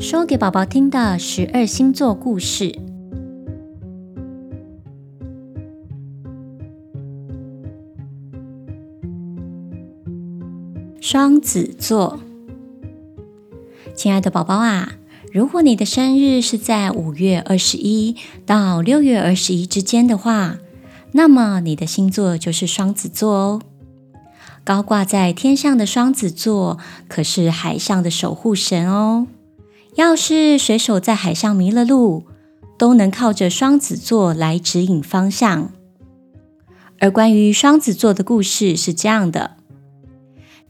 说给宝宝听的十二星座故事。双子座，亲爱的宝宝啊，如果你的生日是在五月二十一到六月二十一之间的话，那么你的星座就是双子座哦。高挂在天上的双子座可是海上的守护神哦。要是水手在海上迷了路，都能靠着双子座来指引方向。而关于双子座的故事是这样的：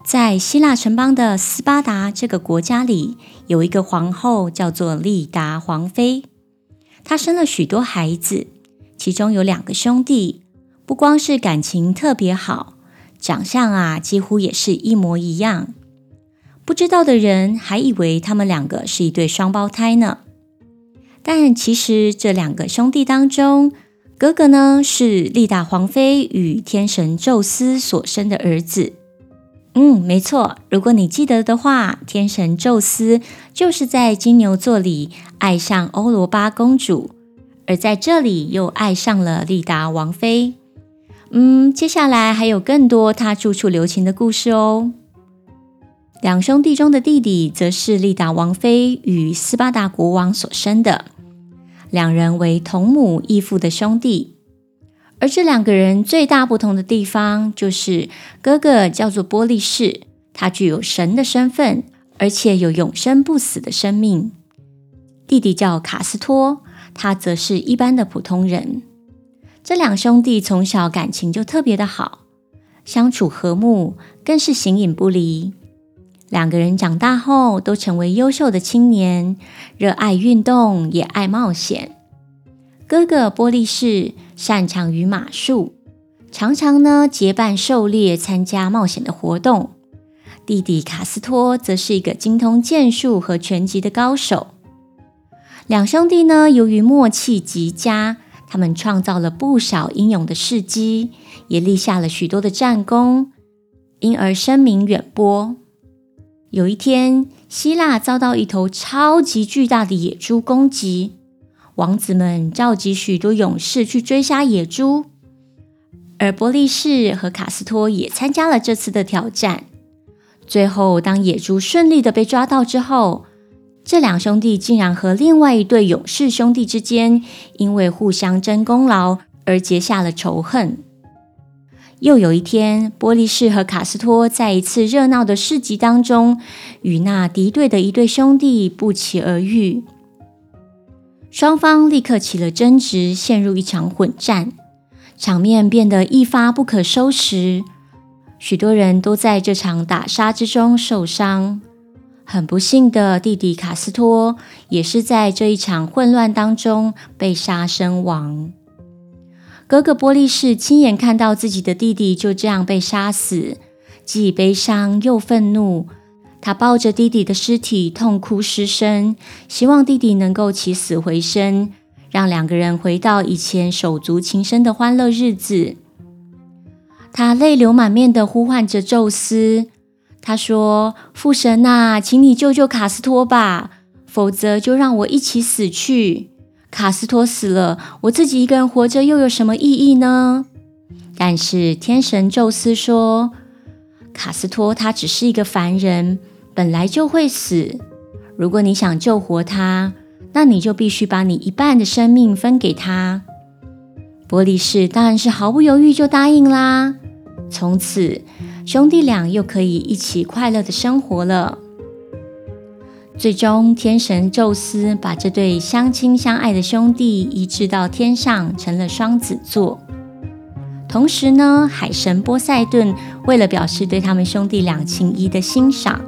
在希腊城邦的斯巴达这个国家里，有一个皇后叫做丽达皇妃，她生了许多孩子，其中有两个兄弟，不光是感情特别好。长相啊，几乎也是一模一样。不知道的人还以为他们两个是一对双胞胎呢。但其实这两个兄弟当中，哥哥呢是丽达皇妃与天神宙斯所生的儿子。嗯，没错。如果你记得的话，天神宙斯就是在金牛座里爱上欧罗巴公主，而在这里又爱上了丽达王妃。嗯，接下来还有更多他处处留情的故事哦。两兄弟中的弟弟，则是利达王妃与斯巴达国王所生的，两人为同母异父的兄弟。而这两个人最大不同的地方，就是哥哥叫做波利士，他具有神的身份，而且有永生不死的生命；弟弟叫卡斯托，他则是一般的普通人。这两兄弟从小感情就特别的好，相处和睦，更是形影不离。两个人长大后都成为优秀的青年，热爱运动，也爱冒险。哥哥波利士擅长于马术，常常呢结伴狩猎，参加冒险的活动。弟弟卡斯托则是一个精通剑术和拳击的高手。两兄弟呢，由于默契极佳。他们创造了不少英勇的事迹，也立下了许多的战功，因而声名远播。有一天，希腊遭到一头超级巨大的野猪攻击，王子们召集许多勇士去追杀野猪，而波利士和卡斯托也参加了这次的挑战。最后，当野猪顺利的被抓到之后，这两兄弟竟然和另外一对勇士兄弟之间，因为互相争功劳而结下了仇恨。又有一天，波利士和卡斯托在一次热闹的市集当中，与那敌对的一对兄弟不期而遇，双方立刻起了争执，陷入一场混战，场面变得一发不可收拾，许多人都在这场打杀之中受伤。很不幸的，弟弟卡斯托也是在这一场混乱当中被杀身亡。哥哥波利士亲眼看到自己的弟弟就这样被杀死，既悲伤又愤怒。他抱着弟弟的尸体痛哭失声，希望弟弟能够起死回生，让两个人回到以前手足情深的欢乐日子。他泪流满面地呼唤着宙斯。他说：“父神呐，请你救救卡斯托吧，否则就让我一起死去。卡斯托死了，我自己一个人活着又有什么意义呢？”但是天神宙斯说：“卡斯托他只是一个凡人，本来就会死。如果你想救活他，那你就必须把你一半的生命分给他。”波利士当然是毫不犹豫就答应啦。从此，兄弟俩又可以一起快乐的生活了。最终，天神宙斯把这对相亲相爱的兄弟移植到天上，成了双子座。同时呢，海神波塞顿为了表示对他们兄弟两情谊的欣赏，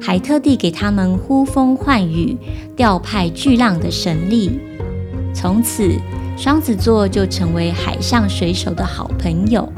还特地给他们呼风唤雨、调派巨浪的神力。从此，双子座就成为海上水手的好朋友。